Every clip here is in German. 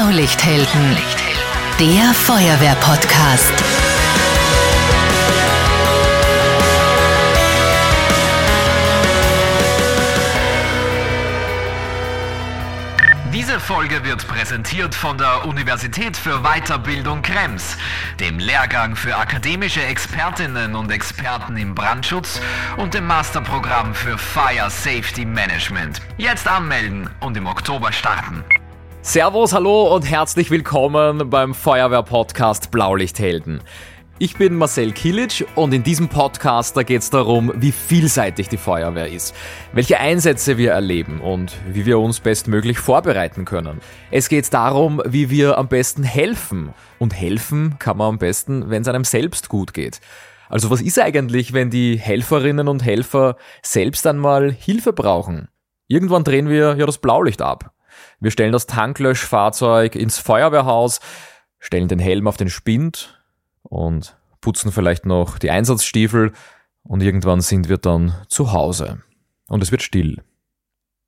Blaulichthelden, der Feuerwehr-Podcast. Diese Folge wird präsentiert von der Universität für Weiterbildung Krems, dem Lehrgang für akademische Expertinnen und Experten im Brandschutz und dem Masterprogramm für Fire Safety Management. Jetzt anmelden und im Oktober starten. Servus, hallo und herzlich willkommen beim Feuerwehr-Podcast Blaulichthelden. Ich bin Marcel Kilic und in diesem Podcast da geht es darum, wie vielseitig die Feuerwehr ist, welche Einsätze wir erleben und wie wir uns bestmöglich vorbereiten können. Es geht darum, wie wir am besten helfen. Und helfen kann man am besten, wenn es einem selbst gut geht. Also was ist eigentlich, wenn die Helferinnen und Helfer selbst einmal Hilfe brauchen? Irgendwann drehen wir ja das Blaulicht ab. Wir stellen das Tanklöschfahrzeug ins Feuerwehrhaus, stellen den Helm auf den Spind und putzen vielleicht noch die Einsatzstiefel und irgendwann sind wir dann zu Hause. Und es wird still.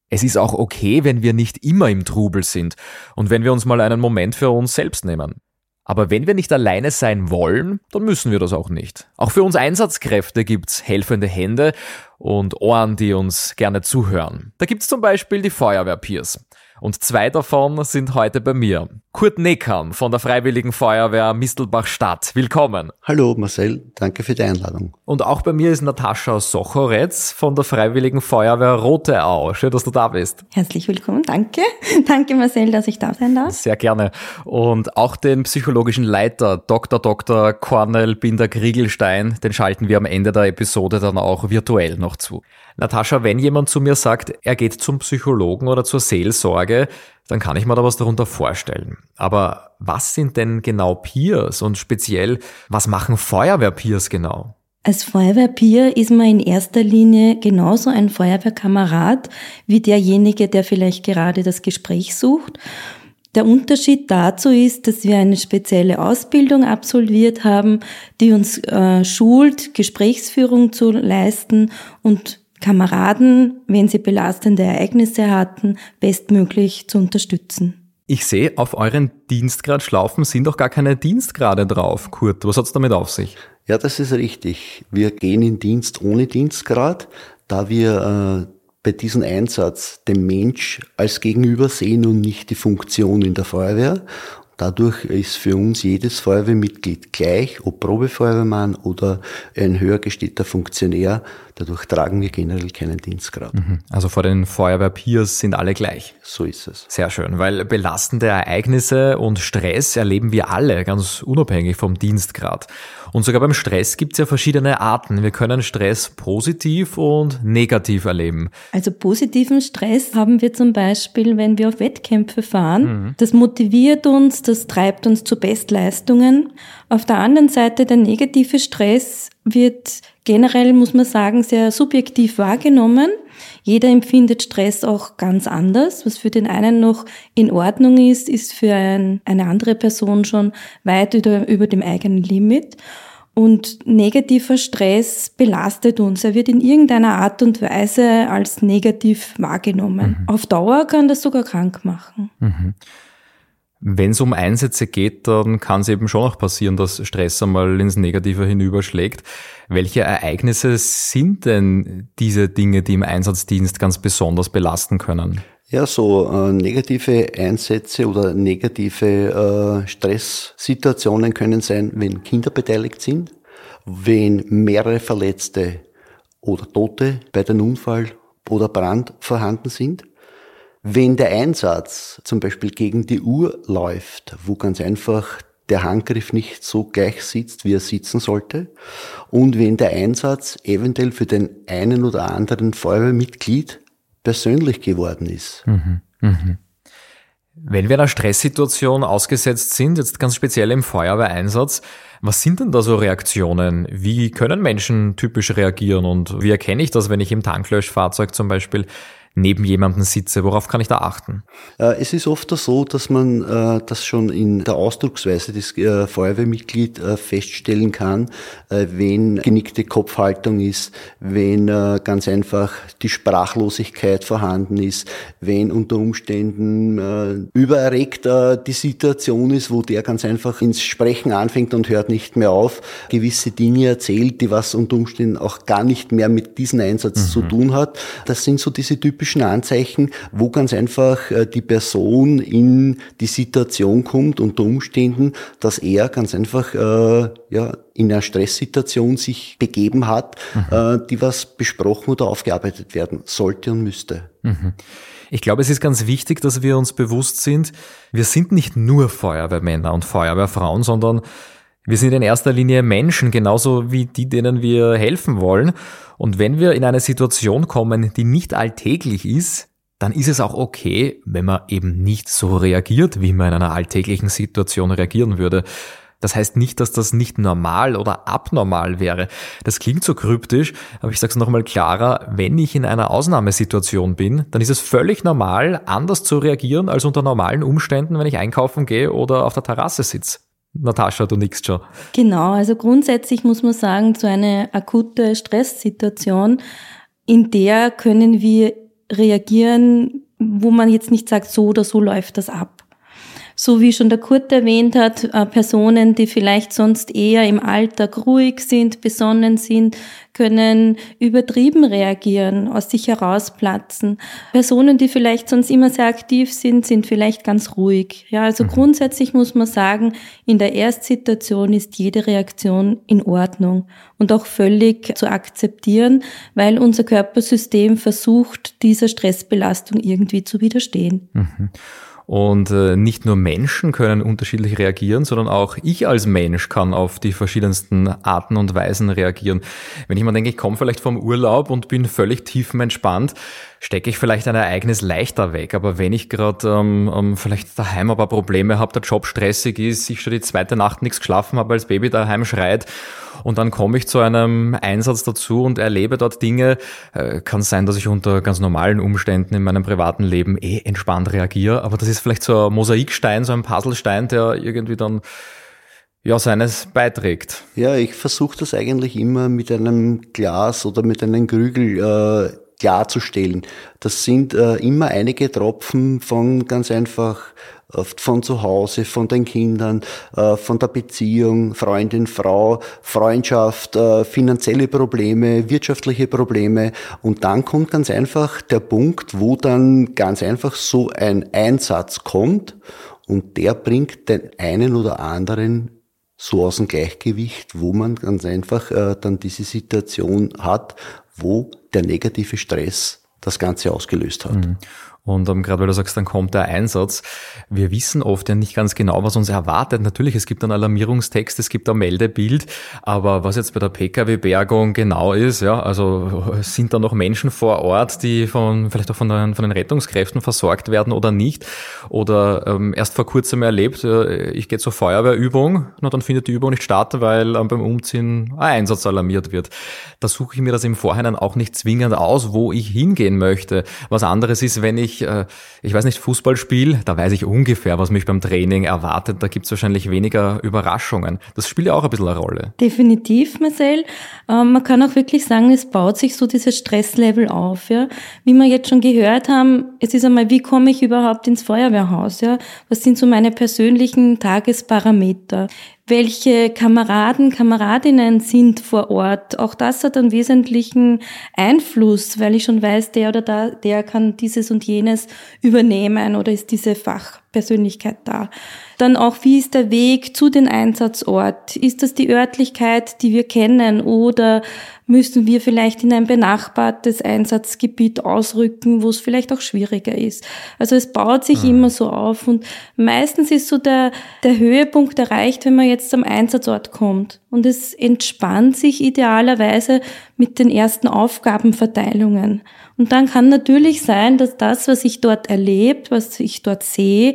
Es ist auch okay, wenn wir nicht immer im Trubel sind und wenn wir uns mal einen Moment für uns selbst nehmen. Aber wenn wir nicht alleine sein wollen, dann müssen wir das auch nicht. Auch für uns Einsatzkräfte gibt's helfende Hände und Ohren, die uns gerne zuhören. Da gibt's zum Beispiel die Feuerwehrpeers. Und zwei davon sind heute bei mir. Kurt Neckam von der Freiwilligen Feuerwehr Mistelbach-Stadt. Willkommen. Hallo Marcel, danke für die Einladung. Und auch bei mir ist Natascha Sochoretz von der Freiwilligen Feuerwehr Rote Au. Schön, dass du da bist. Herzlich willkommen, danke. Danke Marcel, dass ich da sein darf. Sehr gerne. Und auch den psychologischen Leiter Dr. Dr. Cornel Binder-Kriegelstein, den schalten wir am Ende der Episode dann auch virtuell noch zu. Natascha, wenn jemand zu mir sagt, er geht zum Psychologen oder zur Seelsorge, dann kann ich mir da was darunter vorstellen. Aber was sind denn genau Peers und speziell, was machen Feuerwehr-Peers genau? Als Feuerwehrpeer ist man in erster Linie genauso ein Feuerwehrkamerad wie derjenige, der vielleicht gerade das Gespräch sucht. Der Unterschied dazu ist, dass wir eine spezielle Ausbildung absolviert haben, die uns äh, schult, Gesprächsführung zu leisten und Kameraden, wenn sie belastende Ereignisse hatten, bestmöglich zu unterstützen. Ich sehe, auf euren Dienstgradschlaufen sind doch gar keine Dienstgrade drauf. Kurt, was hat's damit auf sich? Ja, das ist richtig. Wir gehen in Dienst ohne Dienstgrad, da wir äh, bei diesem Einsatz den Mensch als Gegenüber sehen und nicht die Funktion in der Feuerwehr. Dadurch ist für uns jedes Feuerwehrmitglied gleich, ob Probefeuerwehrmann oder ein höher gestellter Funktionär. Dadurch tragen wir generell keinen Dienstgrad. Mhm. Also vor den Feuerwehrpeers sind alle gleich. So ist es. Sehr schön, weil belastende Ereignisse und Stress erleben wir alle, ganz unabhängig vom Dienstgrad. Und sogar beim Stress gibt es ja verschiedene Arten. Wir können Stress positiv und negativ erleben. Also positiven Stress haben wir zum Beispiel, wenn wir auf Wettkämpfe fahren. Mhm. Das motiviert uns, das treibt uns zu Bestleistungen. Auf der anderen Seite der negative Stress wird generell, muss man sagen, sehr subjektiv wahrgenommen. Jeder empfindet Stress auch ganz anders. Was für den einen noch in Ordnung ist, ist für ein, eine andere Person schon weit über, über dem eigenen Limit. Und negativer Stress belastet uns. Er wird in irgendeiner Art und Weise als negativ wahrgenommen. Mhm. Auf Dauer kann das sogar krank machen. Mhm. Wenn es um Einsätze geht, dann kann es eben schon auch passieren, dass Stress einmal ins Negative hinüberschlägt. Welche Ereignisse sind denn diese Dinge, die im Einsatzdienst ganz besonders belasten können? Ja, so äh, negative Einsätze oder negative äh, Stresssituationen können sein, wenn Kinder beteiligt sind, wenn mehrere Verletzte oder Tote bei dem Unfall oder Brand vorhanden sind wenn der Einsatz zum Beispiel gegen die Uhr läuft, wo ganz einfach der Handgriff nicht so gleich sitzt, wie er sitzen sollte, und wenn der Einsatz eventuell für den einen oder anderen Feuerwehrmitglied persönlich geworden ist. Mhm, mh. Wenn wir einer Stresssituation ausgesetzt sind, jetzt ganz speziell im Feuerwehreinsatz, was sind denn da so Reaktionen? Wie können Menschen typisch reagieren und wie erkenne ich das, wenn ich im Tanklöschfahrzeug zum Beispiel neben jemandem sitze? Worauf kann ich da achten? Äh, es ist oft so, dass man äh, das schon in der Ausdrucksweise des äh, Feuerwehrmitglied feststellen kann, wenn genickte Kopfhaltung ist, wenn ganz einfach die Sprachlosigkeit vorhanden ist, wenn unter Umständen übererregt die Situation ist, wo der ganz einfach ins Sprechen anfängt und hört nicht mehr auf, gewisse Dinge erzählt, die was unter Umständen auch gar nicht mehr mit diesem Einsatz mhm. zu tun hat. Das sind so diese typischen Anzeichen, wo ganz einfach äh, die Person in die Situation kommt, unter Umständen, dass er ganz einfach äh, ja, in einer Stresssituation sich begeben hat, mhm. äh, die was besprochen oder aufgearbeitet werden sollte und müsste. Mhm. Ich glaube, es ist ganz wichtig, dass wir uns bewusst sind, wir sind nicht nur Feuerwehrmänner und Feuerwehrfrauen, sondern wir sind in erster Linie Menschen, genauso wie die, denen wir helfen wollen. Und wenn wir in eine Situation kommen, die nicht alltäglich ist, dann ist es auch okay, wenn man eben nicht so reagiert, wie man in einer alltäglichen Situation reagieren würde. Das heißt nicht, dass das nicht normal oder abnormal wäre. Das klingt so kryptisch, aber ich sage es nochmal klarer, wenn ich in einer Ausnahmesituation bin, dann ist es völlig normal, anders zu reagieren als unter normalen Umständen, wenn ich einkaufen gehe oder auf der Terrasse sitze. Natascha, du nix schon. Genau, also grundsätzlich muss man sagen, so eine akute Stresssituation, in der können wir reagieren, wo man jetzt nicht sagt, so oder so läuft das ab so wie schon der Kurt erwähnt hat, äh, Personen, die vielleicht sonst eher im Alltag ruhig sind, besonnen sind, können übertrieben reagieren, aus sich herausplatzen. Personen, die vielleicht sonst immer sehr aktiv sind, sind vielleicht ganz ruhig. Ja, also mhm. grundsätzlich muss man sagen, in der Erstsituation ist jede Reaktion in Ordnung und auch völlig zu akzeptieren, weil unser Körpersystem versucht, dieser Stressbelastung irgendwie zu widerstehen. Mhm. Und äh, nicht nur Menschen können unterschiedlich reagieren, sondern auch ich als Mensch kann auf die verschiedensten Arten und Weisen reagieren. Wenn ich mal denke, ich komme vielleicht vom Urlaub und bin völlig tiefenentspannt, stecke ich vielleicht ein Ereignis leichter weg. Aber wenn ich gerade ähm, ähm, vielleicht daheim aber Probleme habe, der Job stressig ist, ich schon die zweite Nacht nichts geschlafen habe, als Baby daheim schreit und dann komme ich zu einem Einsatz dazu und erlebe dort Dinge, äh, kann sein, dass ich unter ganz normalen Umständen in meinem privaten Leben eh entspannt reagiere, aber das ist vielleicht so ein Mosaikstein, so ein Puzzlestein, der irgendwie dann ja, seines beiträgt. Ja, ich versuche das eigentlich immer mit einem Glas oder mit einem Krügel äh, klarzustellen. Das sind äh, immer einige Tropfen von ganz einfach von zu Hause, von den Kindern, äh, von der Beziehung, Freundin, Frau, Freundschaft, äh, finanzielle Probleme, wirtschaftliche Probleme. Und dann kommt ganz einfach der Punkt, wo dann ganz einfach so ein Einsatz kommt und der bringt den einen oder anderen so aus dem Gleichgewicht, wo man ganz einfach äh, dann diese Situation hat, wo der negative Stress das Ganze ausgelöst hat. Mhm. Und ähm, gerade weil du sagst, dann kommt der Einsatz. Wir wissen oft ja nicht ganz genau, was uns erwartet. Natürlich, es gibt einen Alarmierungstext, es gibt ein Meldebild, aber was jetzt bei der Pkw-Bergung genau ist, ja, also sind da noch Menschen vor Ort, die von vielleicht auch von den, von den Rettungskräften versorgt werden oder nicht? Oder ähm, erst vor kurzem erlebt, äh, ich gehe zur Feuerwehrübung, na dann findet die Übung nicht statt, weil ähm, beim Umziehen ein Einsatz alarmiert wird. Da suche ich mir das im Vorhinein auch nicht zwingend aus, wo ich hingehen möchte. Was anderes ist, wenn ich ich, äh, ich weiß nicht, Fußball spiele, da weiß ich ungefähr, was mich beim Training erwartet. Da gibt es wahrscheinlich weniger Überraschungen. Das spielt ja auch ein bisschen eine Rolle. Definitiv, Marcel. Ähm, man kann auch wirklich sagen, es baut sich so dieses Stresslevel auf. Ja? Wie wir jetzt schon gehört haben, es ist einmal, wie komme ich überhaupt ins Feuerwehrhaus? Ja? Was sind so meine persönlichen Tagesparameter? Welche Kameraden, Kameradinnen sind vor Ort. Auch das hat einen wesentlichen Einfluss, weil ich schon weiß, der oder da, der kann dieses und jenes übernehmen oder ist diese Fachpersönlichkeit da. Dann auch, wie ist der Weg zu den Einsatzort? Ist das die Örtlichkeit, die wir kennen oder müssen wir vielleicht in ein benachbartes Einsatzgebiet ausrücken, wo es vielleicht auch schwieriger ist. Also es baut sich mhm. immer so auf und meistens ist so der, der Höhepunkt erreicht, wenn man jetzt am Einsatzort kommt. Und es entspannt sich idealerweise mit den ersten Aufgabenverteilungen. Und dann kann natürlich sein, dass das, was ich dort erlebt, was ich dort sehe,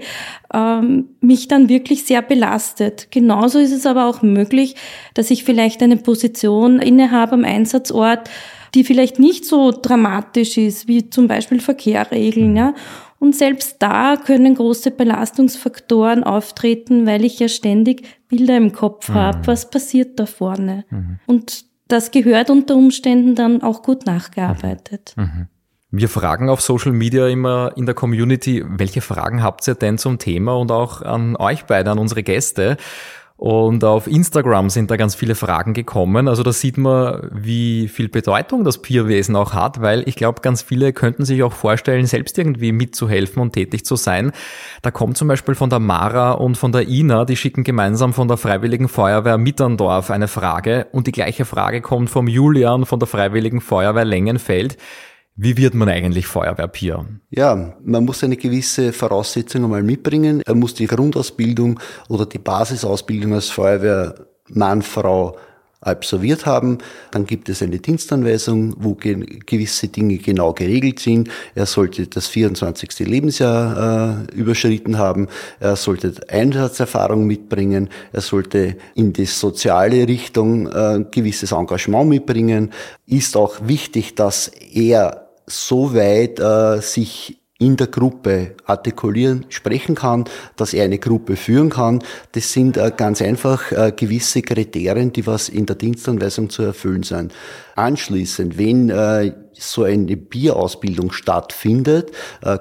ähm, mich dann wirklich sehr belastet. Genauso ist es aber auch möglich, dass ich vielleicht eine Position innehabe am Einsatzort, die vielleicht nicht so dramatisch ist, wie zum Beispiel Verkehrregeln. Ja. Und selbst da können große Belastungsfaktoren auftreten, weil ich ja ständig Bilder im Kopf mhm. habe, was passiert da vorne. Mhm. Und das gehört unter Umständen dann auch gut nachgearbeitet. Mhm. mhm. Wir fragen auf Social Media immer in der Community, welche Fragen habt ihr denn zum Thema und auch an euch beide, an unsere Gäste? Und auf Instagram sind da ganz viele Fragen gekommen. Also da sieht man, wie viel Bedeutung das Peerwesen auch hat, weil ich glaube, ganz viele könnten sich auch vorstellen, selbst irgendwie mitzuhelfen und tätig zu sein. Da kommt zum Beispiel von der Mara und von der Ina, die schicken gemeinsam von der Freiwilligen Feuerwehr Mitterndorf eine Frage. Und die gleiche Frage kommt vom Julian von der Freiwilligen Feuerwehr Lengenfeld. Wie wird man eigentlich Feuerwehrpier? Ja, man muss eine gewisse Voraussetzung einmal mitbringen. Er muss die Grundausbildung oder die Basisausbildung als Feuerwehrmann, Frau absolviert haben. Dann gibt es eine Dienstanweisung, wo gewisse Dinge genau geregelt sind. Er sollte das 24. Lebensjahr äh, überschritten haben. Er sollte Einsatzerfahrung mitbringen. Er sollte in die soziale Richtung äh, gewisses Engagement mitbringen. Ist auch wichtig, dass er so weit äh, sich in der Gruppe artikulieren, sprechen kann, dass er eine Gruppe führen kann. Das sind äh, ganz einfach äh, gewisse Kriterien, die was in der Dienstanweisung zu erfüllen sind. Anschließend, wenn äh, so eine Bierausbildung stattfindet,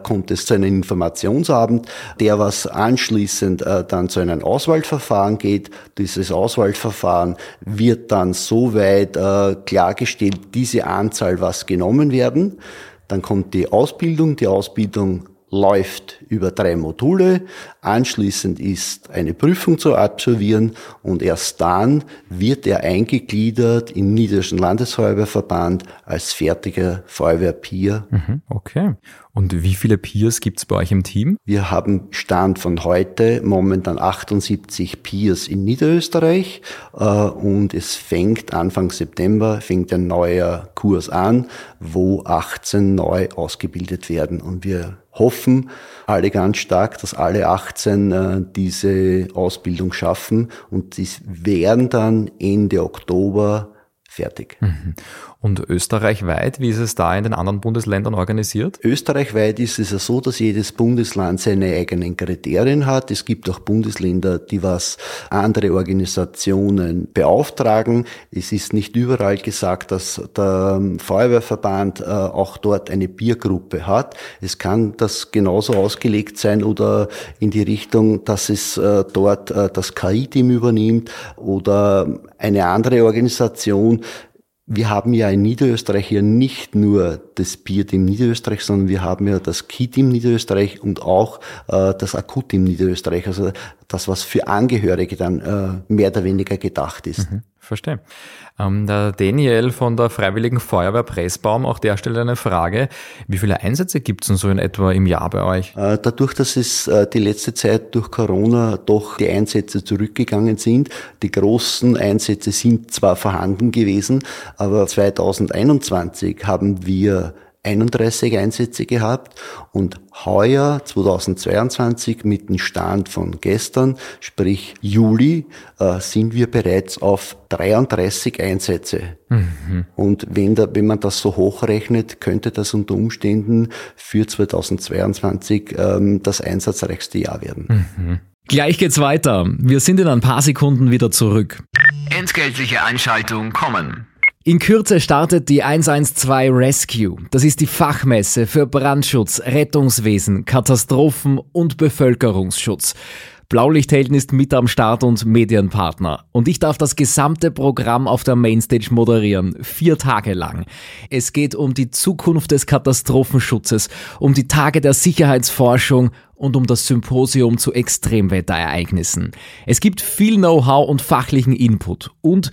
kommt es zu einem Informationsabend, der was anschließend dann zu einem Auswahlverfahren geht. Dieses Auswahlverfahren wird dann so weit äh, klargestellt, diese Anzahl was genommen werden. Dann kommt die Ausbildung. Die Ausbildung läuft über drei Module. Anschließend ist eine Prüfung zu absolvieren und erst dann wird er eingegliedert im Niederländischen Landesfeuerwehrverband als fertiger Feuerwehrpier. Mhm, okay. Und wie viele Peers gibt es bei euch im Team? Wir haben Stand von heute momentan 78 Peers in Niederösterreich äh, und es fängt Anfang September fängt ein neuer Kurs an, wo 18 neu ausgebildet werden und wir hoffen alle ganz stark, dass alle 18 äh, diese Ausbildung schaffen und die werden dann Ende Oktober fertig. Mhm. Und österreichweit, wie ist es da in den anderen Bundesländern organisiert? Österreichweit ist es ja so, dass jedes Bundesland seine eigenen Kriterien hat. Es gibt auch Bundesländer, die was andere Organisationen beauftragen. Es ist nicht überall gesagt, dass der Feuerwehrverband äh, auch dort eine Biergruppe hat. Es kann das genauso ausgelegt sein oder in die Richtung, dass es äh, dort äh, das KI-Team übernimmt oder eine andere Organisation. Wir haben ja in Niederösterreich ja nicht nur das Bierteam Niederösterreich, sondern wir haben ja das Key-Team Niederösterreich und auch äh, das Akut-Team Niederösterreich. Also das, was für Angehörige dann äh, mehr oder weniger gedacht ist. Mhm, verstehe. Ähm, der Daniel von der Freiwilligen Feuerwehr Pressbaum, auch der stellt eine Frage. Wie viele Einsätze gibt es denn so in etwa im Jahr bei euch? Äh, dadurch, dass es äh, die letzte Zeit durch Corona doch die Einsätze zurückgegangen sind, die großen Einsätze sind zwar vorhanden gewesen, aber 2021 haben wir 31 Einsätze gehabt und heuer 2022 mit dem Stand von gestern, sprich Juli, äh, sind wir bereits auf 33 Einsätze. Mhm. Und wenn, da, wenn man das so hochrechnet, könnte das unter Umständen für 2022 ähm, das einsatzreichste Jahr werden. Mhm. Gleich geht's weiter. Wir sind in ein paar Sekunden wieder zurück. Entgeltliche Einschaltung kommen. In Kürze startet die 112 Rescue. Das ist die Fachmesse für Brandschutz, Rettungswesen, Katastrophen und Bevölkerungsschutz. Blaulichthelden ist mit am Start und Medienpartner. Und ich darf das gesamte Programm auf der Mainstage moderieren. Vier Tage lang. Es geht um die Zukunft des Katastrophenschutzes, um die Tage der Sicherheitsforschung und um das Symposium zu Extremwetterereignissen. Es gibt viel Know-how und fachlichen Input und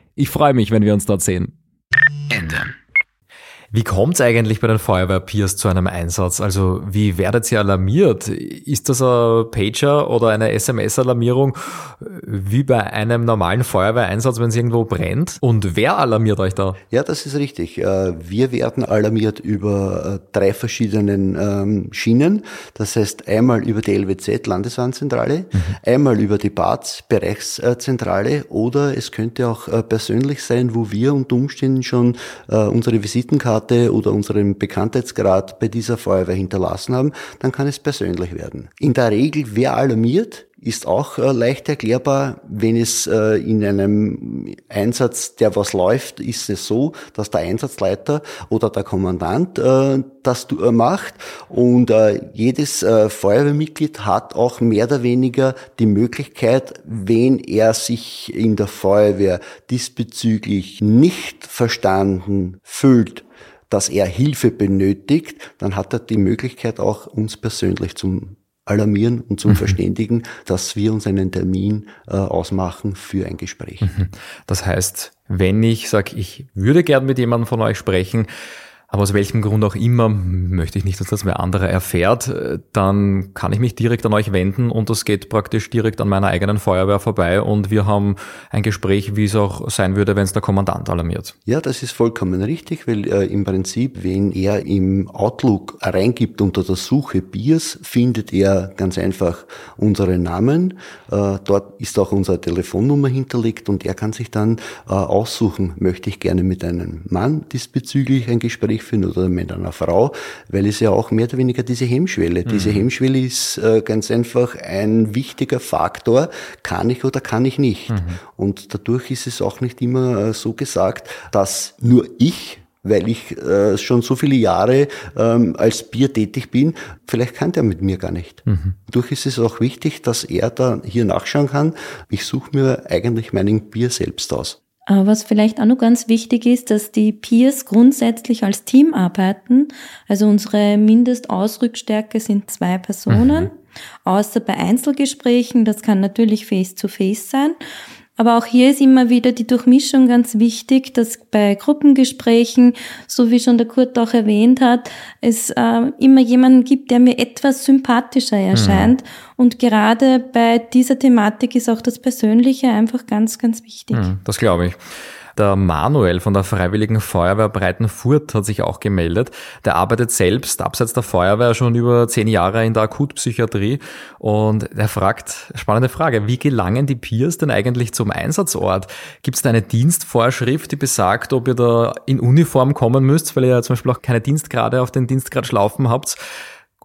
Ich freue mich, wenn wir uns dort sehen. Ende. Wie kommt es eigentlich bei den Feuerwehr-Peers zu einem Einsatz? Also wie werdet ihr alarmiert? Ist das ein Pager oder eine SMS-Alarmierung wie bei einem normalen Feuerwehreinsatz, wenn es irgendwo brennt? Und wer alarmiert euch da? Ja, das ist richtig. Äh, wir werden alarmiert über äh, drei verschiedenen ähm, Schienen. Das heißt einmal über die LWZ, Landeswarnzentrale, mhm. einmal über die BATS, Bereichszentrale oder es könnte auch äh, persönlich sein, wo wir unter Umständen schon unsere Visitenkarte oder unseren Bekanntheitsgrad bei dieser Feuerwehr hinterlassen haben. Dann kann es persönlich werden. In der Regel, wer alarmiert, ist auch äh, leicht erklärbar. Wenn es äh, in einem Einsatz, der was läuft, ist es so, dass der Einsatzleiter oder der Kommandant äh, das äh, macht und äh, jedes äh, Feuerwehrmitglied hat auch mehr oder weniger die Möglichkeit, wenn er sich in der Feuerwehr diesbezüglich nicht verstanden fühlt, dass er Hilfe benötigt, dann hat er die Möglichkeit auch uns persönlich zum alarmieren und zum mhm. Verständigen, dass wir uns einen Termin äh, ausmachen für ein Gespräch. Mhm. Das heißt, wenn ich sage, ich würde gern mit jemandem von euch sprechen, aber aus welchem Grund auch immer möchte ich nicht, dass das wer andere erfährt, dann kann ich mich direkt an euch wenden und das geht praktisch direkt an meiner eigenen Feuerwehr vorbei und wir haben ein Gespräch, wie es auch sein würde, wenn es der Kommandant alarmiert. Ja, das ist vollkommen richtig, weil äh, im Prinzip, wenn er im Outlook reingibt unter der Suche Biers, findet er ganz einfach unsere Namen. Äh, dort ist auch unsere Telefonnummer hinterlegt und er kann sich dann äh, aussuchen, möchte ich gerne mit einem Mann diesbezüglich ein Gespräch Gespräch führen oder mit einer Frau, weil es ja auch mehr oder weniger diese Hemmschwelle. Mhm. Diese Hemmschwelle ist äh, ganz einfach ein wichtiger Faktor, kann ich oder kann ich nicht. Mhm. Und dadurch ist es auch nicht immer äh, so gesagt, dass nur ich weil ich äh, schon so viele Jahre ähm, als Bier tätig bin, vielleicht kann der mit mir gar nicht. Mhm. Dadurch ist es auch wichtig, dass er da hier nachschauen kann. Ich suche mir eigentlich meinen Bier selbst aus. Was vielleicht auch noch ganz wichtig ist, dass die Peers grundsätzlich als Team arbeiten. Also unsere Mindestausrückstärke sind zwei Personen. Mhm. Außer bei Einzelgesprächen, das kann natürlich face-to-face -face sein. Aber auch hier ist immer wieder die Durchmischung ganz wichtig, dass bei Gruppengesprächen, so wie schon der Kurt auch erwähnt hat, es äh, immer jemanden gibt, der mir etwas sympathischer erscheint. Mhm. Und gerade bei dieser Thematik ist auch das Persönliche einfach ganz, ganz wichtig. Mhm, das glaube ich. Der Manuel von der Freiwilligen Feuerwehr Breitenfurt hat sich auch gemeldet. Der arbeitet selbst abseits der Feuerwehr schon über zehn Jahre in der Akutpsychiatrie und er fragt, spannende Frage, wie gelangen die Peers denn eigentlich zum Einsatzort? Gibt es da eine Dienstvorschrift, die besagt, ob ihr da in Uniform kommen müsst, weil ihr ja zum Beispiel auch keine Dienstgrade auf den Dienstgrad schlaufen habt?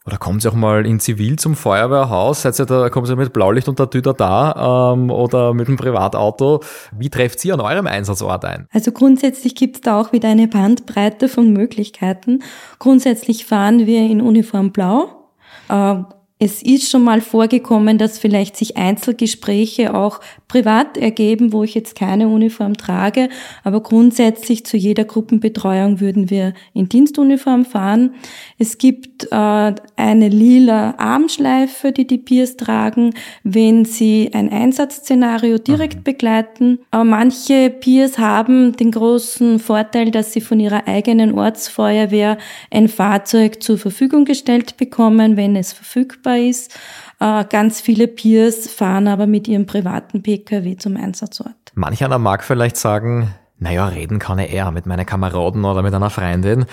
Oder kommen Sie auch mal in Zivil zum Feuerwehrhaus? Seid ihr da, kommen Sie mit Blaulicht und der Tüte da ähm, oder mit einem Privatauto? Wie trefft Sie an eurem Einsatzort ein? Also grundsätzlich gibt es da auch wieder eine Bandbreite von Möglichkeiten. Grundsätzlich fahren wir in Uniform Blau. Äh, es ist schon mal vorgekommen, dass vielleicht sich Einzelgespräche auch privat ergeben, wo ich jetzt keine Uniform trage, aber grundsätzlich zu jeder Gruppenbetreuung würden wir in Dienstuniform fahren. Es gibt äh, eine lila Armschleife, die die Peers tragen, wenn sie ein Einsatzszenario direkt mhm. begleiten. Aber manche Peers haben den großen Vorteil, dass sie von ihrer eigenen Ortsfeuerwehr ein Fahrzeug zur Verfügung gestellt bekommen, wenn es verfügbar ist. Äh, ganz viele Peers fahren aber mit ihrem privaten Pkw zum Einsatzort. Manch einer mag vielleicht sagen, naja, reden kann ich eher mit meinen Kameraden oder mit einer Freundin.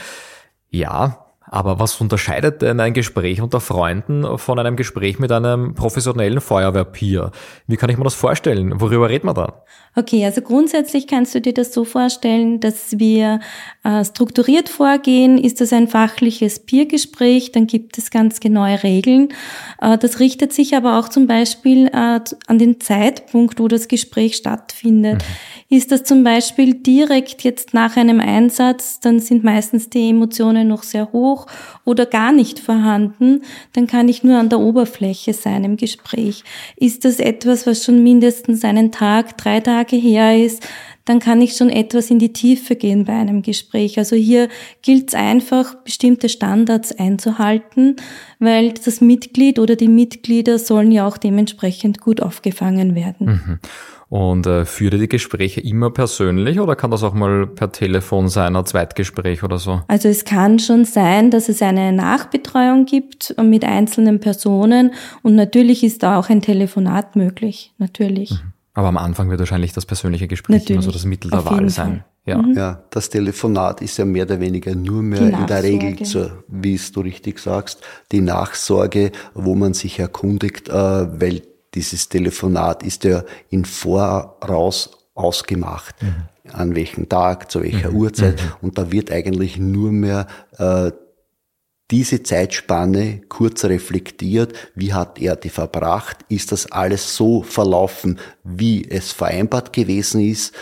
Ja, aber was unterscheidet denn ein Gespräch unter Freunden von einem Gespräch mit einem professionellen Feuerwehrpeer? Wie kann ich mir das vorstellen? Worüber redet man da? Okay, also grundsätzlich kannst du dir das so vorstellen, dass wir äh, strukturiert vorgehen. Ist das ein fachliches Peergespräch, dann gibt es ganz genaue Regeln. Äh, das richtet sich aber auch zum Beispiel äh, an den Zeitpunkt, wo das Gespräch stattfindet. Mhm. Ist das zum Beispiel direkt jetzt nach einem Einsatz, dann sind meistens die Emotionen noch sehr hoch oder gar nicht vorhanden, dann kann ich nur an der Oberfläche sein im Gespräch. Ist das etwas, was schon mindestens einen Tag, drei Tage her ist, dann kann ich schon etwas in die Tiefe gehen bei einem Gespräch. Also hier gilt es einfach, bestimmte Standards einzuhalten, weil das Mitglied oder die Mitglieder sollen ja auch dementsprechend gut aufgefangen werden. Mhm. Und äh, führt ihr die Gespräche immer persönlich oder kann das auch mal per Telefon sein, ein Zweitgespräch oder so? Also es kann schon sein, dass es eine Nachbetreuung gibt mit einzelnen Personen und natürlich ist da auch ein Telefonat möglich, natürlich. Mhm. Aber am Anfang wird wahrscheinlich das persönliche Gespräch natürlich, immer so das Mittel der Wahl sein. Ja. Mhm. ja, das Telefonat ist ja mehr oder weniger nur mehr in der Regel, zur, wie es du richtig sagst, die Nachsorge, wo man sich erkundigt, äh, weil dieses Telefonat ist ja in Voraus ausgemacht. Mhm. An welchem Tag, zu welcher mhm. Uhrzeit. Mhm. Und da wird eigentlich nur mehr äh, diese Zeitspanne kurz reflektiert, wie hat er die verbracht, ist das alles so verlaufen, wie es vereinbart gewesen ist,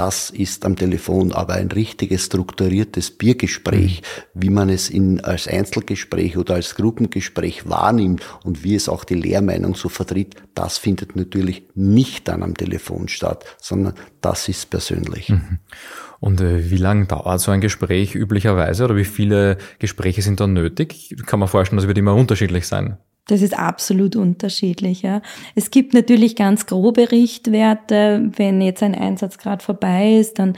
das ist am Telefon aber ein richtiges strukturiertes Biergespräch, mhm. wie man es in, als Einzelgespräch oder als Gruppengespräch wahrnimmt und wie es auch die Lehrmeinung so vertritt, das findet natürlich nicht dann am Telefon statt, sondern das ist persönlich. Mhm. Und äh, wie lange dauert so ein Gespräch üblicherweise oder wie viele Gespräche sind dann nötig? Kann man vorstellen, das wird immer unterschiedlich sein. Das ist absolut unterschiedlich. Ja. Es gibt natürlich ganz grobe Richtwerte. Wenn jetzt ein Einsatz gerade vorbei ist, dann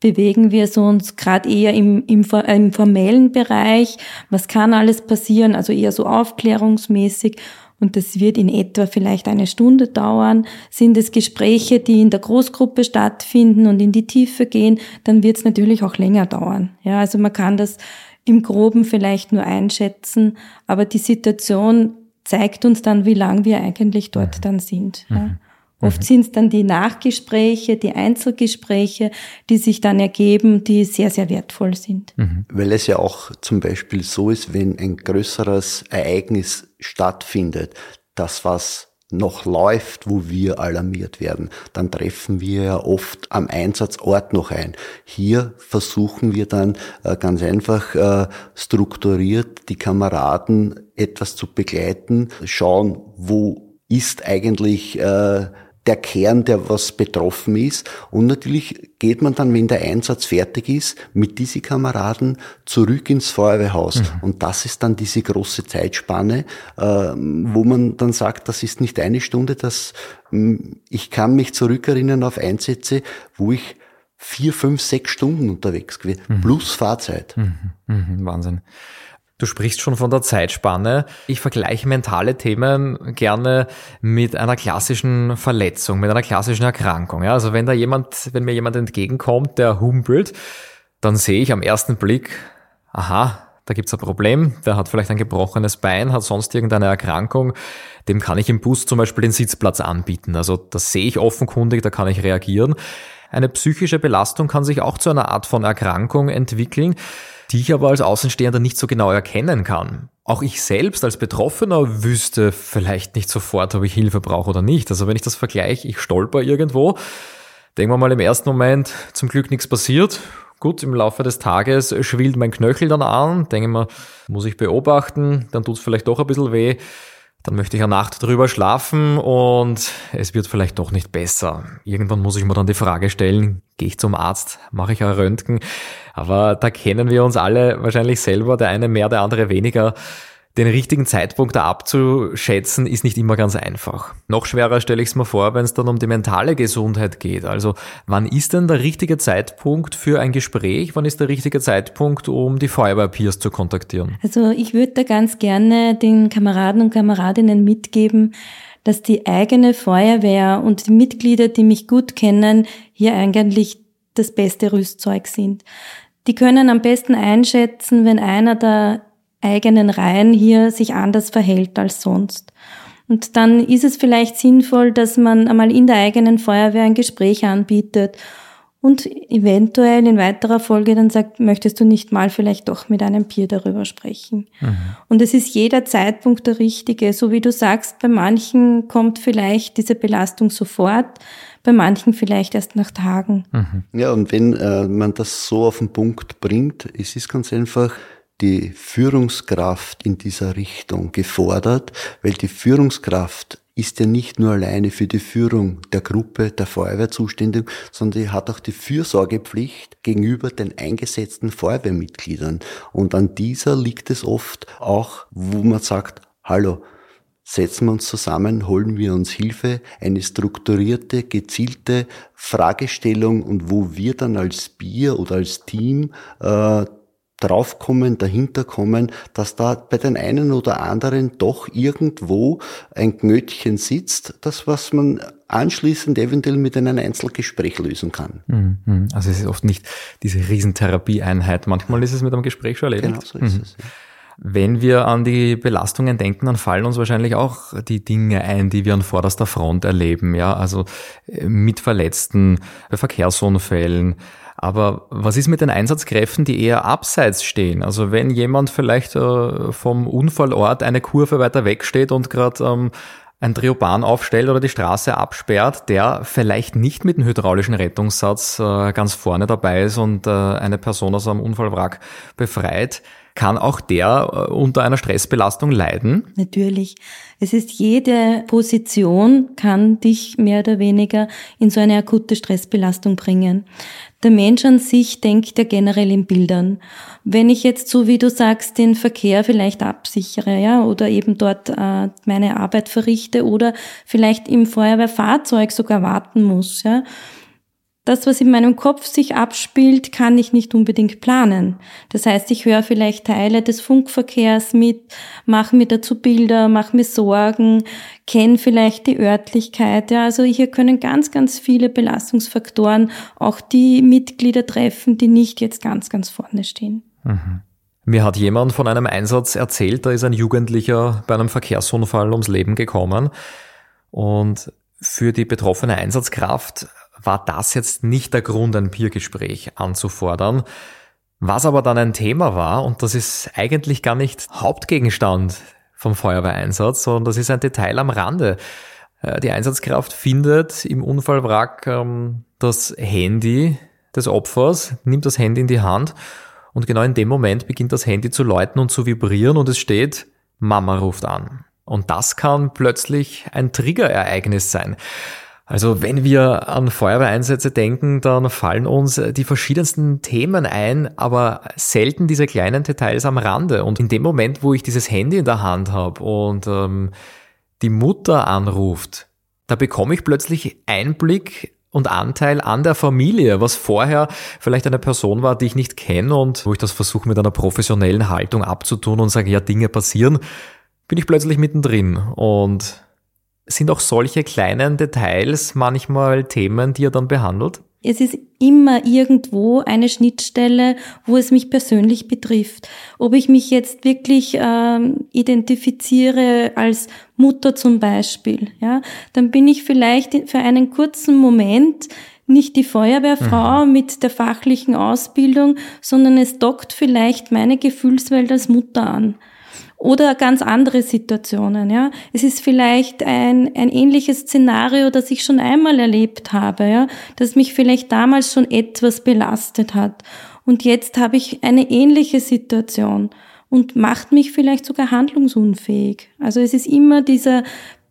bewegen wir uns gerade eher im, im, im formellen Bereich. Was kann alles passieren? Also eher so aufklärungsmäßig. Und das wird in etwa vielleicht eine Stunde dauern. Sind es Gespräche, die in der Großgruppe stattfinden und in die Tiefe gehen, dann wird es natürlich auch länger dauern. Ja, also man kann das im Groben vielleicht nur einschätzen, aber die Situation zeigt uns dann, wie lang wir eigentlich dort mhm. dann sind. Mhm. Ja. Oft mhm. sind es dann die Nachgespräche, die Einzelgespräche, die sich dann ergeben, die sehr, sehr wertvoll sind. Mhm. Weil es ja auch zum Beispiel so ist, wenn ein größeres Ereignis stattfindet, das was noch läuft, wo wir alarmiert werden, dann treffen wir ja oft am Einsatzort noch ein. Hier versuchen wir dann äh, ganz einfach äh, strukturiert die Kameraden etwas zu begleiten, schauen, wo ist eigentlich äh, der Kern, der was betroffen ist. Und natürlich geht man dann, wenn der Einsatz fertig ist, mit diesen Kameraden zurück ins Feuerwehrhaus. Mhm. Und das ist dann diese große Zeitspanne, äh, wo man dann sagt, das ist nicht eine Stunde, das, hm, ich kann mich zurückerinnern auf Einsätze, wo ich vier, fünf, sechs Stunden unterwegs gewesen, mhm. plus Fahrzeit. Mhm. mhm. Wahnsinn. Du sprichst schon von der Zeitspanne. Ich vergleiche mentale Themen gerne mit einer klassischen Verletzung, mit einer klassischen Erkrankung. Ja, also wenn da jemand, wenn mir jemand entgegenkommt, der humpelt, dann sehe ich am ersten Blick, aha, da gibt's ein Problem, der hat vielleicht ein gebrochenes Bein, hat sonst irgendeine Erkrankung, dem kann ich im Bus zum Beispiel den Sitzplatz anbieten. Also das sehe ich offenkundig, da kann ich reagieren. Eine psychische Belastung kann sich auch zu einer Art von Erkrankung entwickeln die ich aber als Außenstehender nicht so genau erkennen kann. Auch ich selbst als Betroffener wüsste vielleicht nicht sofort, ob ich Hilfe brauche oder nicht. Also wenn ich das vergleiche, ich stolper irgendwo, denken wir mal im ersten Moment, zum Glück nichts passiert. Gut, im Laufe des Tages schwillt mein Knöchel dann an, denke mal, muss ich beobachten, dann tut es vielleicht doch ein bisschen weh. Dann möchte ich eine Nacht drüber schlafen und es wird vielleicht doch nicht besser. Irgendwann muss ich mir dann die Frage stellen, gehe ich zum Arzt, mache ich ein Röntgen? Aber da kennen wir uns alle wahrscheinlich selber, der eine mehr, der andere weniger. Den richtigen Zeitpunkt da abzuschätzen, ist nicht immer ganz einfach. Noch schwerer stelle ich es mir vor, wenn es dann um die mentale Gesundheit geht. Also wann ist denn der richtige Zeitpunkt für ein Gespräch? Wann ist der richtige Zeitpunkt, um die Feuerwehrpeers zu kontaktieren? Also ich würde da ganz gerne den Kameraden und Kameradinnen mitgeben, dass die eigene Feuerwehr und die Mitglieder, die mich gut kennen, hier eigentlich das beste Rüstzeug sind. Die können am besten einschätzen, wenn einer der eigenen Reihen hier sich anders verhält als sonst. Und dann ist es vielleicht sinnvoll, dass man einmal in der eigenen Feuerwehr ein Gespräch anbietet und eventuell in weiterer Folge dann sagt, möchtest du nicht mal vielleicht doch mit einem Peer darüber sprechen. Mhm. Und es ist jeder Zeitpunkt der richtige. So wie du sagst, bei manchen kommt vielleicht diese Belastung sofort, bei manchen vielleicht erst nach Tagen. Mhm. Ja, und wenn äh, man das so auf den Punkt bringt, es ist ganz einfach, die Führungskraft in dieser Richtung gefordert, weil die Führungskraft ist ja nicht nur alleine für die Führung der Gruppe der Feuerwehr zuständig, sondern die hat auch die Fürsorgepflicht gegenüber den eingesetzten Feuerwehrmitgliedern. Und an dieser liegt es oft auch, wo man sagt, hallo, setzen wir uns zusammen, holen wir uns Hilfe, eine strukturierte, gezielte Fragestellung und wo wir dann als Bier oder als Team äh, draufkommen, dahinter kommen, dass da bei den einen oder anderen doch irgendwo ein Knötchen sitzt, das was man anschließend eventuell mit einem Einzelgespräch lösen kann. Mhm. Also es ist oft nicht diese Riesentherapieeinheit. Manchmal ist es mit einem Gespräch schon erledigt. Genau so ist mhm. es. Ja. Wenn wir an die Belastungen denken, dann fallen uns wahrscheinlich auch die Dinge ein, die wir an vorderster Front erleben, ja, also äh, mit Verletzten, bei Verkehrsunfällen, aber was ist mit den Einsatzkräften, die eher abseits stehen? Also wenn jemand vielleicht äh, vom Unfallort eine Kurve weiter weg steht und gerade ähm, ein Trioban aufstellt oder die Straße absperrt, der vielleicht nicht mit dem hydraulischen Rettungssatz äh, ganz vorne dabei ist und äh, eine Person aus einem Unfallwrack befreit, kann auch der äh, unter einer Stressbelastung leiden? Natürlich. Es ist jede Position kann dich mehr oder weniger in so eine akute Stressbelastung bringen. Der Mensch an sich denkt ja generell in Bildern. Wenn ich jetzt so wie du sagst den Verkehr vielleicht absichere, ja, oder eben dort äh, meine Arbeit verrichte oder vielleicht im Feuerwehrfahrzeug sogar warten muss, ja, das, was in meinem Kopf sich abspielt, kann ich nicht unbedingt planen. Das heißt, ich höre vielleicht Teile des Funkverkehrs mit, mache mir dazu Bilder, mache mir Sorgen, kenne vielleicht die Örtlichkeit. Ja, also hier können ganz, ganz viele Belastungsfaktoren auch die Mitglieder treffen, die nicht jetzt ganz, ganz vorne stehen. Mhm. Mir hat jemand von einem Einsatz erzählt, da ist ein Jugendlicher bei einem Verkehrsunfall ums Leben gekommen und für die betroffene Einsatzkraft war das jetzt nicht der Grund, ein Peergespräch anzufordern. Was aber dann ein Thema war, und das ist eigentlich gar nicht Hauptgegenstand vom Feuerwehreinsatz, sondern das ist ein Detail am Rande. Äh, die Einsatzkraft findet im Unfallwrack ähm, das Handy des Opfers, nimmt das Handy in die Hand und genau in dem Moment beginnt das Handy zu läuten und zu vibrieren und es steht, Mama ruft an. Und das kann plötzlich ein Triggerereignis sein. Also wenn wir an Feuerwehreinsätze denken, dann fallen uns die verschiedensten Themen ein, aber selten diese kleinen Details am Rande. Und in dem Moment, wo ich dieses Handy in der Hand habe und ähm, die Mutter anruft, da bekomme ich plötzlich Einblick und Anteil an der Familie, was vorher vielleicht eine Person war, die ich nicht kenne und wo ich das versuche mit einer professionellen Haltung abzutun und sage, ja, Dinge passieren, bin ich plötzlich mittendrin und sind auch solche kleinen Details manchmal Themen, die ihr dann behandelt? Es ist immer irgendwo eine Schnittstelle, wo es mich persönlich betrifft. Ob ich mich jetzt wirklich ähm, identifiziere als Mutter zum Beispiel, ja, dann bin ich vielleicht für einen kurzen Moment nicht die Feuerwehrfrau mhm. mit der fachlichen Ausbildung, sondern es dockt vielleicht meine Gefühlswelt als Mutter an oder ganz andere Situationen. Ja, es ist vielleicht ein ein ähnliches Szenario, das ich schon einmal erlebt habe, ja, das mich vielleicht damals schon etwas belastet hat und jetzt habe ich eine ähnliche Situation und macht mich vielleicht sogar handlungsunfähig. Also es ist immer dieser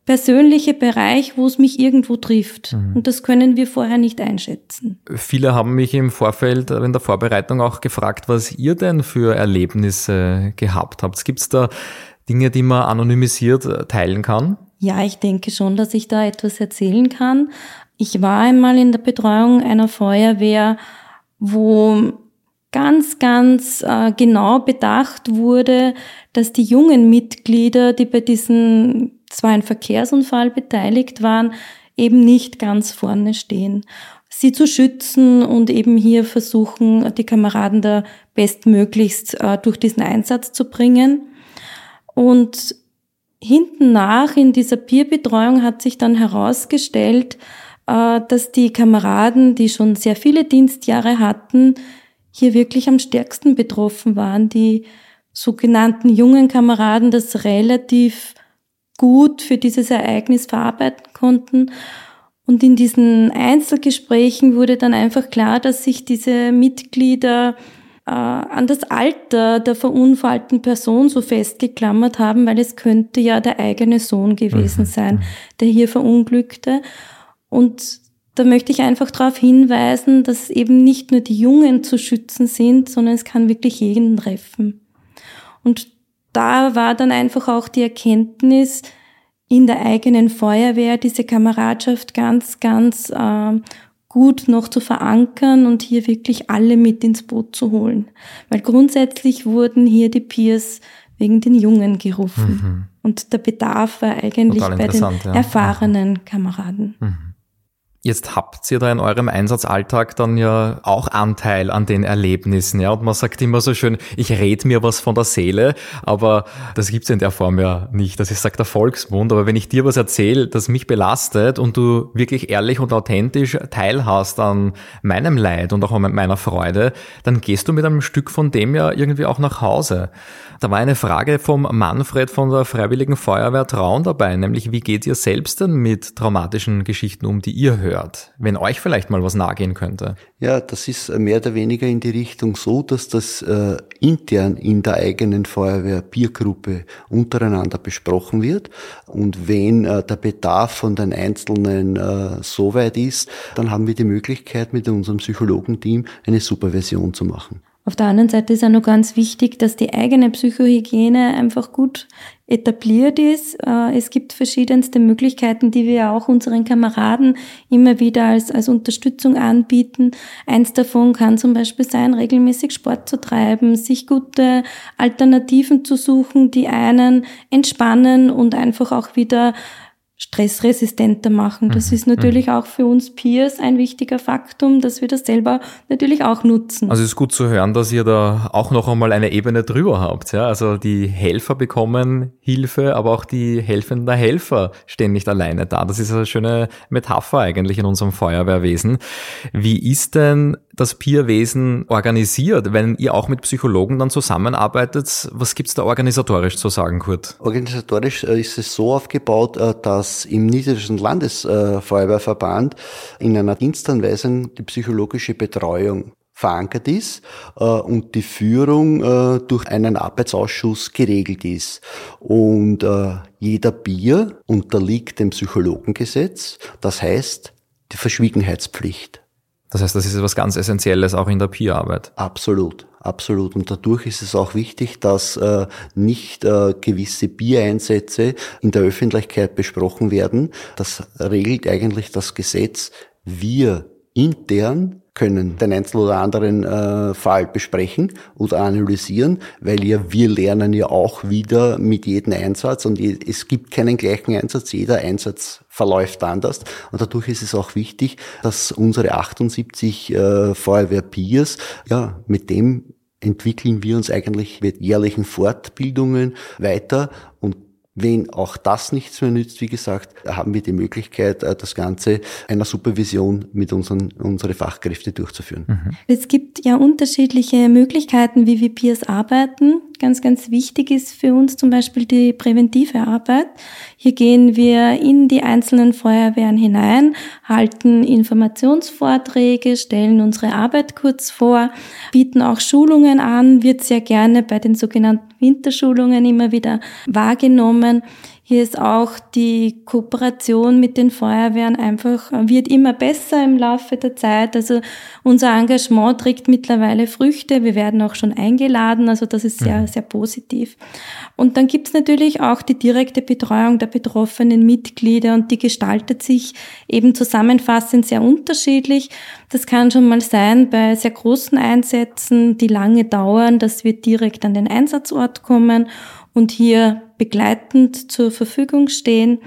persönliche Bereich, wo es mich irgendwo trifft. Mhm. Und das können wir vorher nicht einschätzen. Viele haben mich im Vorfeld in der Vorbereitung auch gefragt, was ihr denn für Erlebnisse gehabt habt. Gibt es da Dinge, die man anonymisiert äh, teilen kann? Ja, ich denke schon, dass ich da etwas erzählen kann. Ich war einmal in der Betreuung einer Feuerwehr, wo ganz, ganz äh, genau bedacht wurde, dass die jungen Mitglieder, die bei diesen zwar ein Verkehrsunfall beteiligt waren, eben nicht ganz vorne stehen. Sie zu schützen und eben hier versuchen, die Kameraden da bestmöglichst äh, durch diesen Einsatz zu bringen. Und hinten nach in dieser Peerbetreuung hat sich dann herausgestellt, äh, dass die Kameraden, die schon sehr viele Dienstjahre hatten, hier wirklich am stärksten betroffen waren. Die sogenannten jungen Kameraden das relativ gut für dieses Ereignis verarbeiten konnten. Und in diesen Einzelgesprächen wurde dann einfach klar, dass sich diese Mitglieder äh, an das Alter der verunfallten Person so festgeklammert haben, weil es könnte ja der eigene Sohn gewesen mhm. sein, mhm. der hier verunglückte. Und da möchte ich einfach darauf hinweisen, dass eben nicht nur die Jungen zu schützen sind, sondern es kann wirklich jeden treffen. Und da war dann einfach auch die Erkenntnis in der eigenen Feuerwehr, diese Kameradschaft ganz, ganz äh, gut noch zu verankern und hier wirklich alle mit ins Boot zu holen. Weil grundsätzlich wurden hier die Peers wegen den Jungen gerufen. Mhm. Und der Bedarf war eigentlich bei den ja. erfahrenen mhm. Kameraden. Mhm. Jetzt habt ihr da in eurem Einsatzalltag dann ja auch Anteil an den Erlebnissen, ja. Und man sagt immer so schön, ich red mir was von der Seele, aber das gibt's in der Form ja nicht. Das ist, sagt der Volksmund. Aber wenn ich dir was erzähle, das mich belastet und du wirklich ehrlich und authentisch teilhast an meinem Leid und auch an meiner Freude, dann gehst du mit einem Stück von dem ja irgendwie auch nach Hause. Da war eine Frage vom Manfred von der Freiwilligen Feuerwehr Traun dabei, nämlich wie geht ihr selbst denn mit traumatischen Geschichten um, die ihr hört? Hört, wenn euch vielleicht mal was nahegehen könnte? Ja, das ist mehr oder weniger in die Richtung so, dass das äh, intern in der eigenen Feuerwehr Biergruppe untereinander besprochen wird. Und wenn äh, der Bedarf von den Einzelnen äh, so weit ist, dann haben wir die Möglichkeit, mit unserem Psychologenteam eine Supervision zu machen. Auf der anderen Seite ist auch noch ganz wichtig, dass die eigene Psychohygiene einfach gut etabliert ist. Äh, es gibt verschiedenste Möglichkeiten, die wir auch unseren Kameraden immer wieder als, als Unterstützung anbieten. Eins davon kann zum Beispiel sein, regelmäßig Sport zu treiben, sich gute Alternativen zu suchen, die einen entspannen und einfach auch wieder stressresistenter machen. Das mhm. ist natürlich mhm. auch für uns Peers ein wichtiger Faktum, dass wir das selber natürlich auch nutzen. Also es ist gut zu hören, dass ihr da auch noch einmal eine Ebene drüber habt. Ja? Also die Helfer bekommen Hilfe, aber auch die helfenden Helfer stehen nicht alleine da. Das ist eine schöne Metapher eigentlich in unserem Feuerwehrwesen. Wie ist denn das Peerwesen organisiert, wenn ihr auch mit Psychologen dann zusammenarbeitet? Was gibt's da organisatorisch zu sagen, Kurt? Organisatorisch äh, ist es so aufgebaut, äh, dass im Niederländischen Landesfeuerwehrverband in einer Dienstanweisung die psychologische Betreuung verankert ist äh, und die Führung durch einen Arbeitsausschuss geregelt ist. Und jeder Bier unterliegt dem Psychologengesetz, das heißt die Verschwiegenheitspflicht. Das heißt, das ist etwas ganz Essentielles auch in der Peer-Arbeit. Absolut, absolut. Und dadurch ist es auch wichtig, dass äh, nicht äh, gewisse Peer-Einsätze in der Öffentlichkeit besprochen werden. Das regelt eigentlich das Gesetz. Wir intern können den einzelnen oder anderen äh, Fall besprechen oder analysieren, weil ja wir lernen ja auch wieder mit jedem Einsatz und es gibt keinen gleichen Einsatz, jeder Einsatz verläuft anders und dadurch ist es auch wichtig, dass unsere 78 äh, Feuerwehr-Peers ja mit dem entwickeln wir uns eigentlich mit jährlichen Fortbildungen weiter und wenn auch das nichts mehr nützt, wie gesagt, haben wir die Möglichkeit, äh, das Ganze einer Supervision mit unseren unsere Fachkräfte durchzuführen. Mhm. Es gibt ja unterschiedliche Möglichkeiten, wie wir Peers arbeiten. Ganz, ganz wichtig ist für uns zum Beispiel die präventive Arbeit. Hier gehen wir in die einzelnen Feuerwehren hinein, halten Informationsvorträge, stellen unsere Arbeit kurz vor, bieten auch Schulungen an, wird sehr gerne bei den sogenannten Winterschulungen immer wieder wahrgenommen. Hier ist auch die Kooperation mit den Feuerwehren einfach, wird immer besser im Laufe der Zeit. Also unser Engagement trägt mittlerweile Früchte. Wir werden auch schon eingeladen. Also das ist sehr, mhm. sehr positiv. Und dann gibt's natürlich auch die direkte Betreuung der betroffenen Mitglieder und die gestaltet sich eben zusammenfassend sehr unterschiedlich. Das kann schon mal sein bei sehr großen Einsätzen, die lange dauern, dass wir direkt an den Einsatzort kommen und hier begleitend zur Verfügung stehen.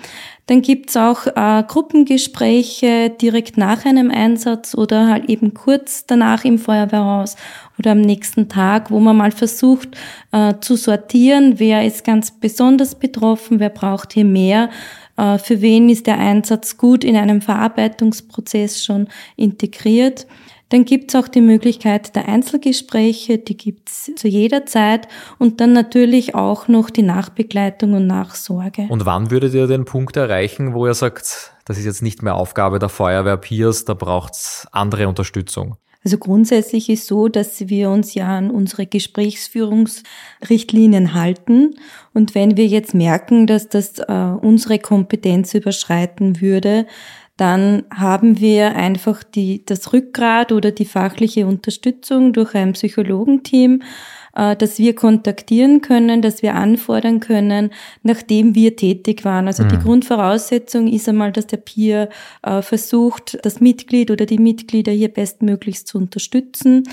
Dann gibt's auch äh, Gruppengespräche direkt nach einem Einsatz oder halt eben kurz danach im Feuerwehrhaus oder am nächsten Tag, wo man mal versucht äh, zu sortieren, wer ist ganz besonders betroffen, wer braucht hier mehr, äh, für wen ist der Einsatz gut in einem Verarbeitungsprozess schon integriert. Dann gibt's auch die Möglichkeit der Einzelgespräche, die gibt's zu jeder Zeit und dann natürlich auch noch die Nachbegleitung und Nachsorge. Und wann würdet ihr den Punkt erreichen, wo ihr sagt, das ist jetzt nicht mehr Aufgabe der Feuerwehr Peers, da braucht's andere Unterstützung? Also grundsätzlich ist so, dass wir uns ja an unsere Gesprächsführungsrichtlinien halten. Und wenn wir jetzt merken, dass das äh, unsere Kompetenz überschreiten würde, dann haben wir einfach die, das Rückgrat oder die fachliche Unterstützung durch ein Psychologenteam, äh, dass wir kontaktieren können, dass wir anfordern können, nachdem wir tätig waren. Also mhm. die Grundvoraussetzung ist einmal, dass der Peer äh, versucht, das Mitglied oder die Mitglieder hier bestmöglichst zu unterstützen.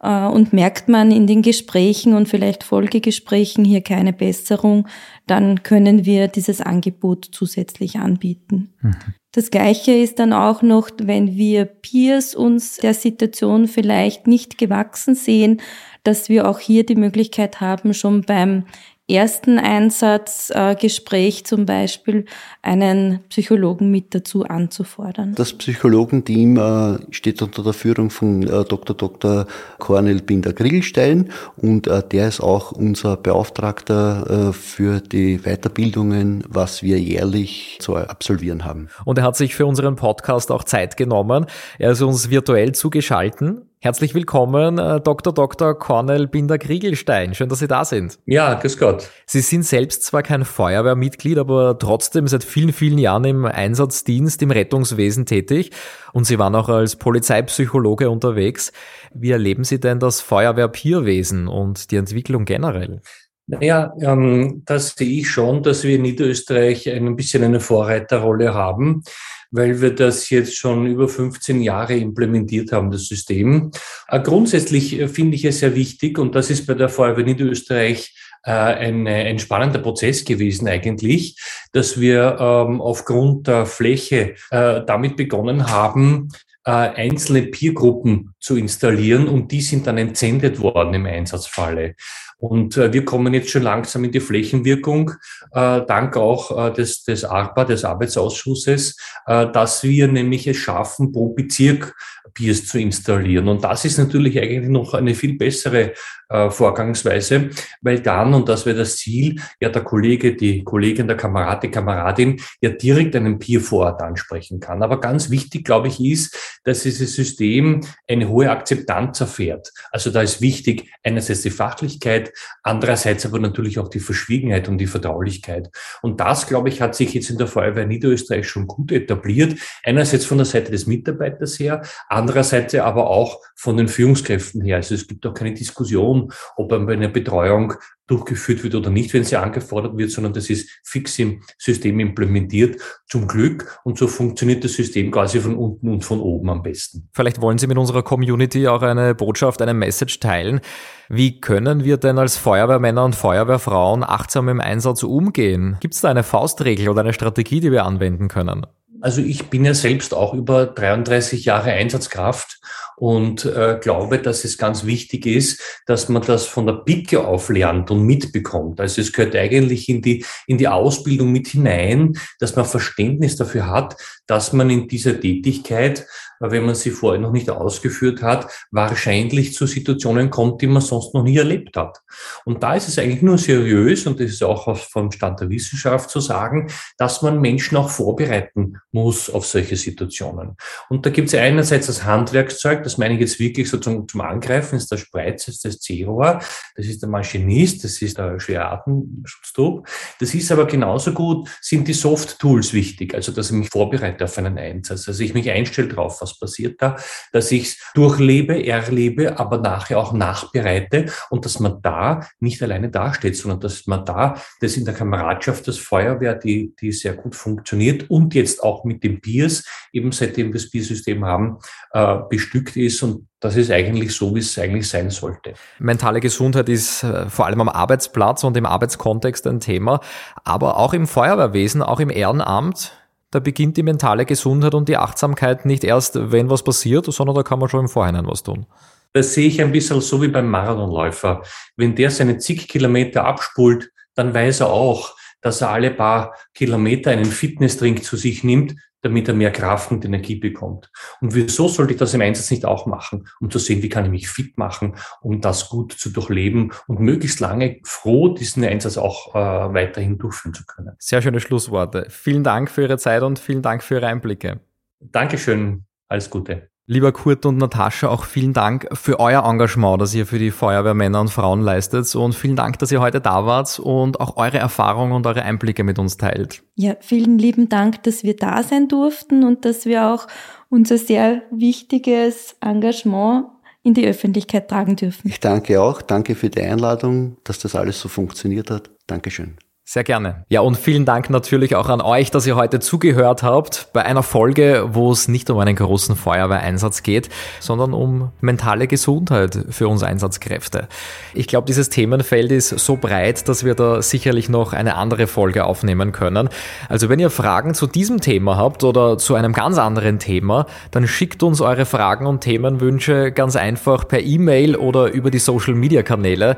Äh, und merkt man in den Gesprächen und vielleicht Folgegesprächen hier keine Besserung, dann können wir dieses Angebot zusätzlich anbieten. Mhm. Das Gleiche ist dann auch noch, wenn wir Peers uns der Situation vielleicht nicht gewachsen sehen, dass wir auch hier die Möglichkeit haben, schon beim ersten Einsatzgespräch äh, zum Beispiel einen Psychologen mit dazu anzufordern. Das Psychologenteam äh, steht unter der Führung von äh, Dr. Dr. Cornel Binder-Grillstein und der ist auch unser Beauftragter für die Weiterbildungen, was wir jährlich zu absolvieren haben. Und er hat sich für unseren Podcast auch Zeit genommen. Er ist uns virtuell zugeschalten. Herzlich willkommen, äh, Dr. Dr. Cornel Binder-Kriegelstein. Schön, dass Sie da sind. Ja, grüß Gott. Sie sind selbst zwar kein Feuerwehrmitglied, aber trotzdem seit vielen, vielen Jahren im Einsatzdienst im Rettungswesen tätig und Sie waren auch als Polizeipsychologe unterwegs. Wie erleben Sie denn das Feuerwehr-Peerwesen und die Entwicklung generell? Naja, ähm, das sehe ich schon, dass wir in Niederösterreich ein bisschen eine Vorreiterrolle haben weil wir das jetzt schon über 15 Jahre implementiert haben, das System. Äh, grundsätzlich äh, finde ich es sehr wichtig, und das ist bei der Feuerwehr Niederösterreich äh, ein, ein spannender Prozess gewesen eigentlich, dass wir ähm, aufgrund der Fläche äh, damit begonnen haben, äh, einzelne Peergruppen zu installieren und die sind dann entsendet worden im Einsatzfalle. Und äh, wir kommen jetzt schon langsam in die Flächenwirkung, äh, dank auch äh, des, des ARPA, des Arbeitsausschusses, äh, dass wir nämlich es schaffen, pro Bezirk Peers zu installieren. Und das ist natürlich eigentlich noch eine viel bessere äh, Vorgangsweise, weil dann, und das wäre das Ziel, ja der Kollege, die Kollegin, der Kamerad, die Kameradin ja direkt einen Peer vor Ort ansprechen kann. Aber ganz wichtig, glaube ich, ist, dass dieses System eine hohe Akzeptanz erfährt. Also da ist wichtig einerseits die Fachlichkeit, andererseits aber natürlich auch die Verschwiegenheit und die Vertraulichkeit. Und das, glaube ich, hat sich jetzt in der Feuerwehr Niederösterreich schon gut etabliert. Einerseits von der Seite des Mitarbeiters her, andererseits aber auch von den Führungskräften her. Also es gibt auch keine Diskussion, ob eine Betreuung durchgeführt wird oder nicht, wenn sie angefordert wird, sondern das ist fix im System implementiert, zum Glück. Und so funktioniert das System quasi von unten und von oben am besten. Vielleicht wollen Sie mit unserer Community auch eine Botschaft, eine Message teilen. Wie können wir denn als Feuerwehrmänner und Feuerwehrfrauen achtsam im Einsatz umgehen? Gibt es da eine Faustregel oder eine Strategie, die wir anwenden können? Also ich bin ja selbst auch über 33 Jahre Einsatzkraft und äh, glaube, dass es ganz wichtig ist, dass man das von der Picke auf lernt und mitbekommt. Also es gehört eigentlich in die, in die Ausbildung mit hinein, dass man Verständnis dafür hat, dass man in dieser Tätigkeit wenn man sie vorher noch nicht ausgeführt hat, wahrscheinlich zu Situationen kommt, die man sonst noch nie erlebt hat. Und da ist es eigentlich nur seriös, und das ist auch vom Stand der Wissenschaft zu sagen, dass man Menschen auch vorbereiten muss auf solche Situationen. Und da gibt es einerseits das Handwerkszeug, das meine ich jetzt wirklich so zum, Angreifen, ist der Spreiz, ist das C-Rohr, das ist der Maschinist, das ist der Schweratemschutztrupp. Das ist aber genauso gut, sind die Soft-Tools wichtig, also dass ich mich vorbereite auf einen Einsatz, also ich mich einstelle drauf, was passiert da, dass ich es durchlebe, erlebe, aber nachher auch nachbereite und dass man da nicht alleine dasteht, sondern dass man da das in der Kameradschaft, das Feuerwehr, die, die sehr gut funktioniert und jetzt auch mit den Peers, eben seitdem wir das Peer-System haben, äh, bestückt ist und das ist eigentlich so, wie es eigentlich sein sollte. Mentale Gesundheit ist äh, vor allem am Arbeitsplatz und im Arbeitskontext ein Thema, aber auch im Feuerwehrwesen, auch im Ehrenamt da beginnt die mentale Gesundheit und die Achtsamkeit nicht erst, wenn was passiert, sondern da kann man schon im Vorhinein was tun. Das sehe ich ein bisschen so wie beim Marathonläufer. Wenn der seine zig Kilometer abspult, dann weiß er auch, dass er alle paar Kilometer einen Fitnessdrink zu sich nimmt, damit er mehr Kraft und Energie bekommt. Und wieso sollte ich das im Einsatz nicht auch machen, um zu sehen, wie kann ich mich fit machen, um das gut zu durchleben und möglichst lange froh diesen Einsatz auch äh, weiterhin durchführen zu können. Sehr schöne Schlussworte. Vielen Dank für Ihre Zeit und vielen Dank für Ihre Einblicke. Dankeschön. Alles Gute. Lieber Kurt und Natascha, auch vielen Dank für euer Engagement, das ihr für die Feuerwehrmänner und Frauen leistet. Und vielen Dank, dass ihr heute da wart und auch eure Erfahrungen und eure Einblicke mit uns teilt. Ja, vielen lieben Dank, dass wir da sein durften und dass wir auch unser sehr wichtiges Engagement in die Öffentlichkeit tragen dürfen. Ich danke auch. Danke für die Einladung, dass das alles so funktioniert hat. Dankeschön. Sehr gerne. Ja, und vielen Dank natürlich auch an euch, dass ihr heute zugehört habt bei einer Folge, wo es nicht um einen großen Feuerwehreinsatz geht, sondern um mentale Gesundheit für uns Einsatzkräfte. Ich glaube, dieses Themenfeld ist so breit, dass wir da sicherlich noch eine andere Folge aufnehmen können. Also wenn ihr Fragen zu diesem Thema habt oder zu einem ganz anderen Thema, dann schickt uns eure Fragen und Themenwünsche ganz einfach per E-Mail oder über die Social-Media-Kanäle.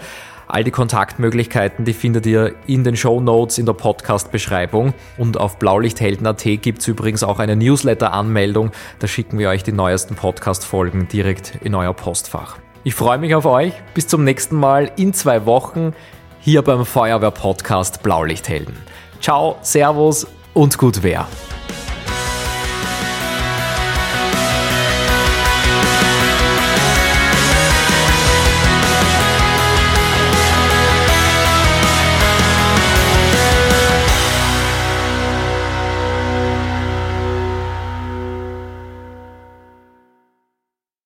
All die Kontaktmöglichkeiten, die findet ihr in den Show Notes in der Podcast-Beschreibung. Und auf blaulichthelden.at gibt es übrigens auch eine Newsletter-Anmeldung. Da schicken wir euch die neuesten Podcast-Folgen direkt in euer Postfach. Ich freue mich auf euch. Bis zum nächsten Mal in zwei Wochen hier beim Feuerwehr-Podcast Blaulichthelden. Ciao, Servus und gut wer.